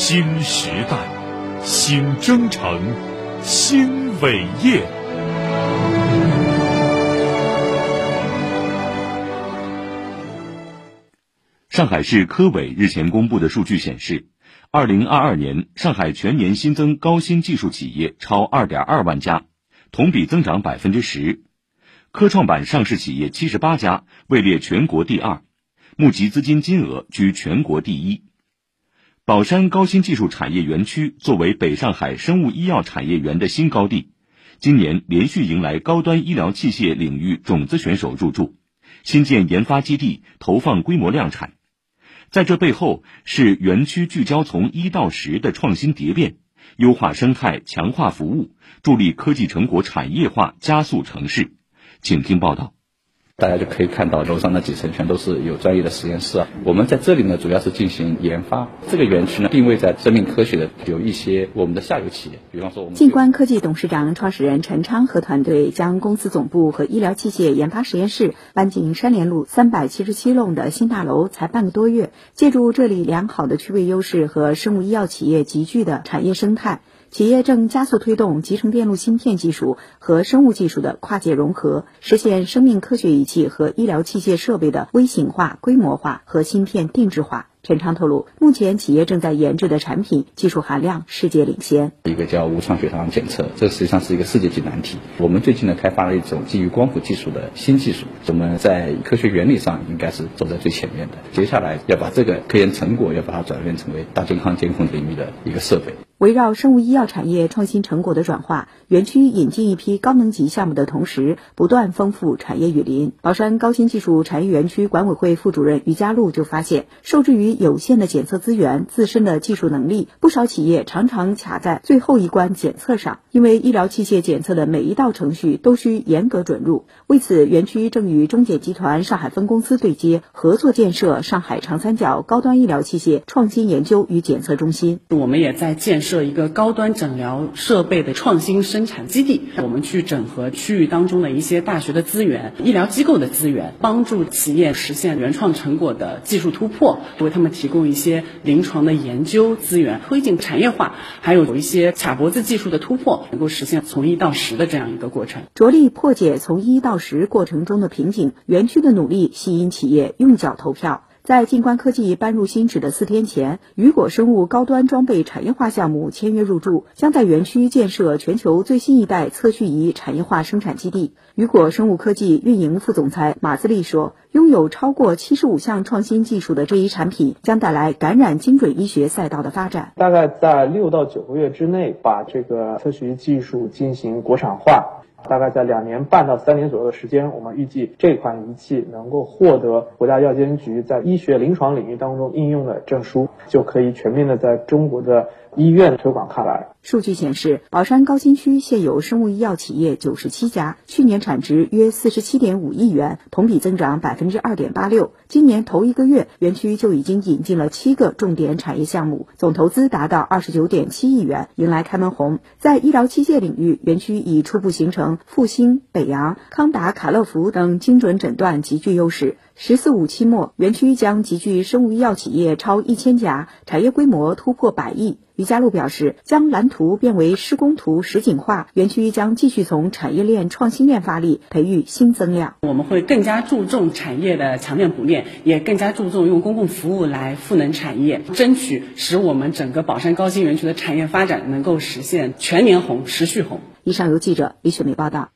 新时代，新征程，新伟业。上海市科委日前公布的数据显示，二零二二年上海全年新增高新技术企业超二点二万家，同比增长百分之十。科创板上市企业七十八家，位列全国第二，募集资金金额居全国第一。宝山高新技术产业园区作为北上海生物医药产业园的新高地，今年连续迎来高端医疗器械领域种子选手入驻，新建研发基地，投放规模量产。在这背后，是园区聚焦从一到十的创新蝶变，优化生态，强化服务，助力科技成果产业化，加速城市。请听报道。大家就可以看到楼上那几层全都是有专业的实验室啊。我们在这里呢，主要是进行研发。这个园区呢，定位在生命科学的，有一些我们的下游企业，比方说我们。静观科技董事长、创始人陈昌和团队将公司总部和医疗器械研发实验室搬进山联路三百七十七弄的新大楼，才半个多月。借助这里良好的区位优势和生物医药企业集聚的产业生态。企业正加速推动集成电路芯片技术和生物技术的跨界融合，实现生命科学仪器和医疗器械设备的微型化、规模化和芯片定制化。陈昌透露，目前企业正在研制的产品技术含量世界领先。一个叫无创血糖检测，这实际上是一个世界级难题。我们最近呢开发了一种基于光谱技术的新技术，我们在科学原理上应该是走在最前面的。接下来要把这个科研成果要把它转变成为大健康监控领域的一个设备。围绕生物医药产业创新成果的转化，园区引进一批高能级项目的同时，不断丰富产业雨林。宝山高新技术产业园区管委会副主任于佳璐就发现，受制于有限的检测资源、自身的技术能力，不少企业常常卡在最后一关检测上。因为医疗器械检测的每一道程序都需严格准入，为此，园区正与中检集团上海分公司对接，合作建设上海长三角高端医疗器械创新研究与检测中心。我们也在建设。一个高端诊疗设备的创新生产基地，我们去整合区域当中的一些大学的资源、医疗机构的资源，帮助企业实现原创成果的技术突破，为他们提供一些临床的研究资源，推进产业化，还有有一些卡脖子技术的突破，能够实现从一到十的这样一个过程，着力破解从一到十过程中的瓶颈。园区的努力吸引企业用脚投票。在静观科技搬入新址的四天前，雨果生物高端装备产业化项目签约入驻，将在园区建设全球最新一代测序仪产业化生产基地。雨果生物科技运营副总裁马自立说：“拥有超过七十五项创新技术的这一产品，将带来感染精准医学赛道的发展。大概在六到九个月之内，把这个测序技术进行国产化。”大概在两年半到三年左右的时间，我们预计这款仪器能够获得国家药监局在医学临床领域当中应用的证书，就可以全面的在中国的。医院推广开来。数据显示，宝山高新区现有生物医药企业九十七家，去年产值约四十七点五亿元，同比增长百分之二点八六。今年头一个月，园区就已经引进了七个重点产业项目，总投资达到二十九点七亿元，迎来开门红。在医疗器械领域，园区已初步形成复兴、北洋、康达、卡乐福等精准诊断极具优势。“十四五”期末，园区将集聚生物医药企业超一千家，产业规模突破百亿。于家路表示，将蓝图变为施工图实景化，园区将继续从产业链、创新链发力，培育新增量。我们会更加注重产业的强链补链，也更加注重用公共服务来赋能产业，争取使我们整个宝山高新园区的产业发展能够实现全年红、持续红。以上由记者李雪梅报道。